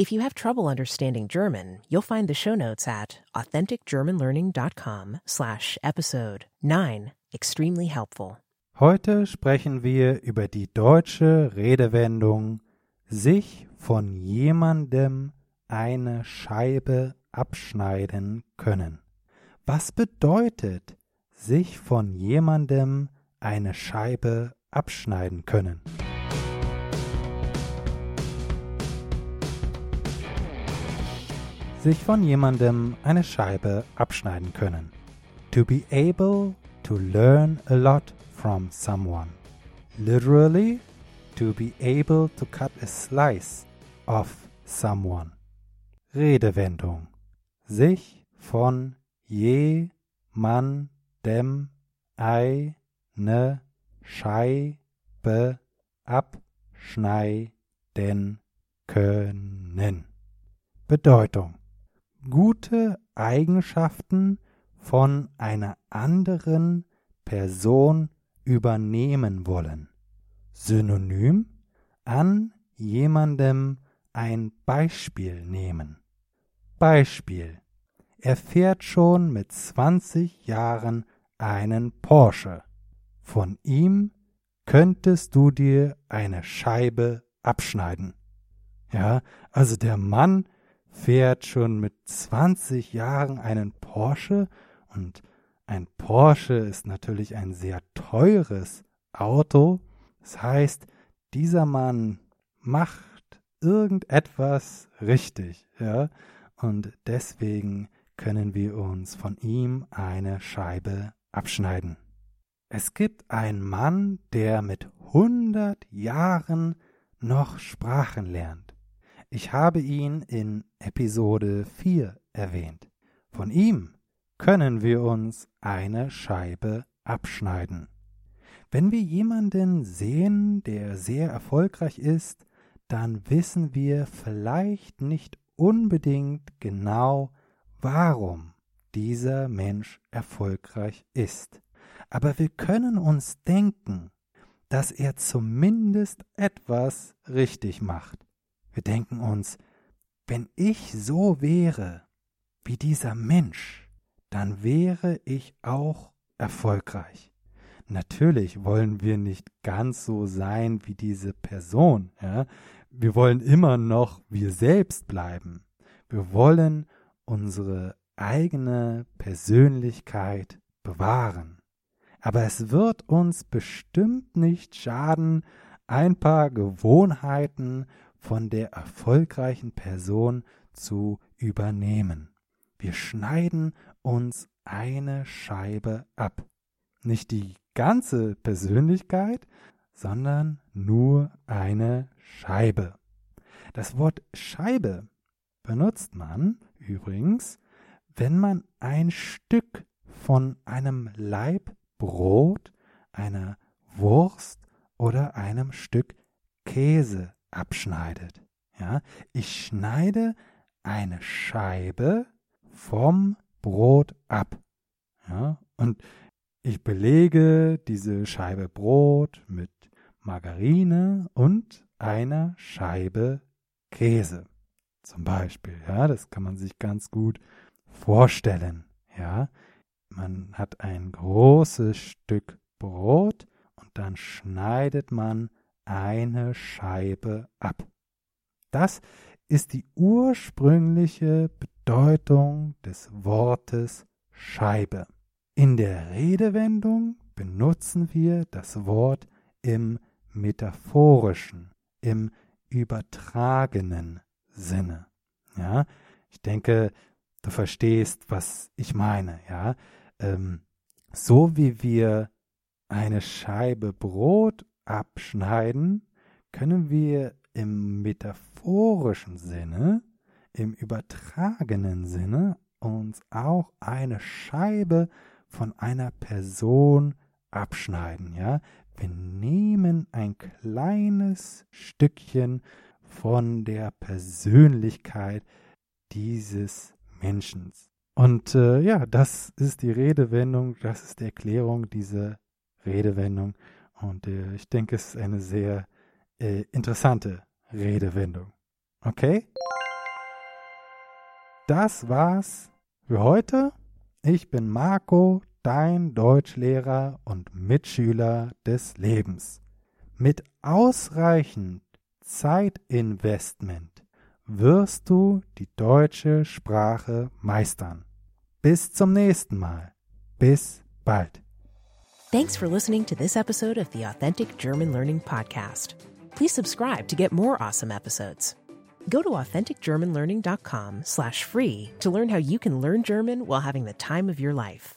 If you have trouble understanding German, you'll find the show notes at authenticgermanlearning.com slash episode 9. Extremely helpful. Heute sprechen wir über die deutsche Redewendung sich von jemandem eine Scheibe abschneiden können. Was bedeutet sich von jemandem eine Scheibe abschneiden können? Sich von jemandem eine Scheibe abschneiden können. To be able to learn a lot from someone. Literally, to be able to cut a slice of someone. Redewendung. Sich von jemandem eine Scheibe abschneiden können. Bedeutung gute Eigenschaften von einer anderen Person übernehmen wollen. Synonym an jemandem ein Beispiel nehmen. Beispiel. Er fährt schon mit 20 Jahren einen Porsche. Von ihm könntest du dir eine Scheibe abschneiden. Ja, also der Mann fährt schon mit 20 Jahren einen Porsche und ein Porsche ist natürlich ein sehr teures Auto. Das heißt, dieser Mann macht irgendetwas richtig, ja, und deswegen können wir uns von ihm eine Scheibe abschneiden. Es gibt einen Mann, der mit 100 Jahren noch Sprachen lernt. Ich habe ihn in Episode 4 erwähnt. Von ihm können wir uns eine Scheibe abschneiden. Wenn wir jemanden sehen, der sehr erfolgreich ist, dann wissen wir vielleicht nicht unbedingt genau, warum dieser Mensch erfolgreich ist. Aber wir können uns denken, dass er zumindest etwas richtig macht. Wir denken uns, wenn ich so wäre wie dieser Mensch, dann wäre ich auch erfolgreich. Natürlich wollen wir nicht ganz so sein wie diese Person. Ja? Wir wollen immer noch wir selbst bleiben. Wir wollen unsere eigene Persönlichkeit bewahren. Aber es wird uns bestimmt nicht schaden, ein paar Gewohnheiten von der erfolgreichen Person zu übernehmen. Wir schneiden uns eine Scheibe ab. Nicht die ganze Persönlichkeit, sondern nur eine Scheibe. Das Wort Scheibe benutzt man übrigens, wenn man ein Stück von einem Laib Brot, einer Wurst oder einem Stück Käse abschneidet. Ja, ich schneide eine Scheibe vom Brot ab. Ja, und ich belege diese Scheibe Brot mit Margarine und einer Scheibe Käse. Zum Beispiel, ja, das kann man sich ganz gut vorstellen. Ja, man hat ein großes Stück Brot und dann schneidet man eine Scheibe ab. Das ist die ursprüngliche Bedeutung des Wortes Scheibe. In der Redewendung benutzen wir das Wort im metaphorischen, im übertragenen Sinne. Ja, ich denke, du verstehst, was ich meine. Ja, ähm, so wie wir eine Scheibe Brot abschneiden, können wir im metaphorischen Sinne, im übertragenen Sinne uns auch eine Scheibe von einer Person abschneiden, ja? Wir nehmen ein kleines Stückchen von der Persönlichkeit dieses Menschen. Und äh, ja, das ist die Redewendung, das ist die Erklärung dieser Redewendung. Und äh, ich denke, es ist eine sehr äh, interessante Redewendung. Okay? das war's für heute. Ich bin Marco, dein Deutschlehrer und Mitschüler des Lebens. Mit ausreichend Zeitinvestment wirst du die deutsche Sprache meistern. Bis zum nächsten Mal. Bis bald. Thanks for listening to this episode of the Authentic German Learning Podcast. Please subscribe to get more awesome episodes. Go to authenticgermanlearning.com slash free to learn how you can learn German while having the time of your life.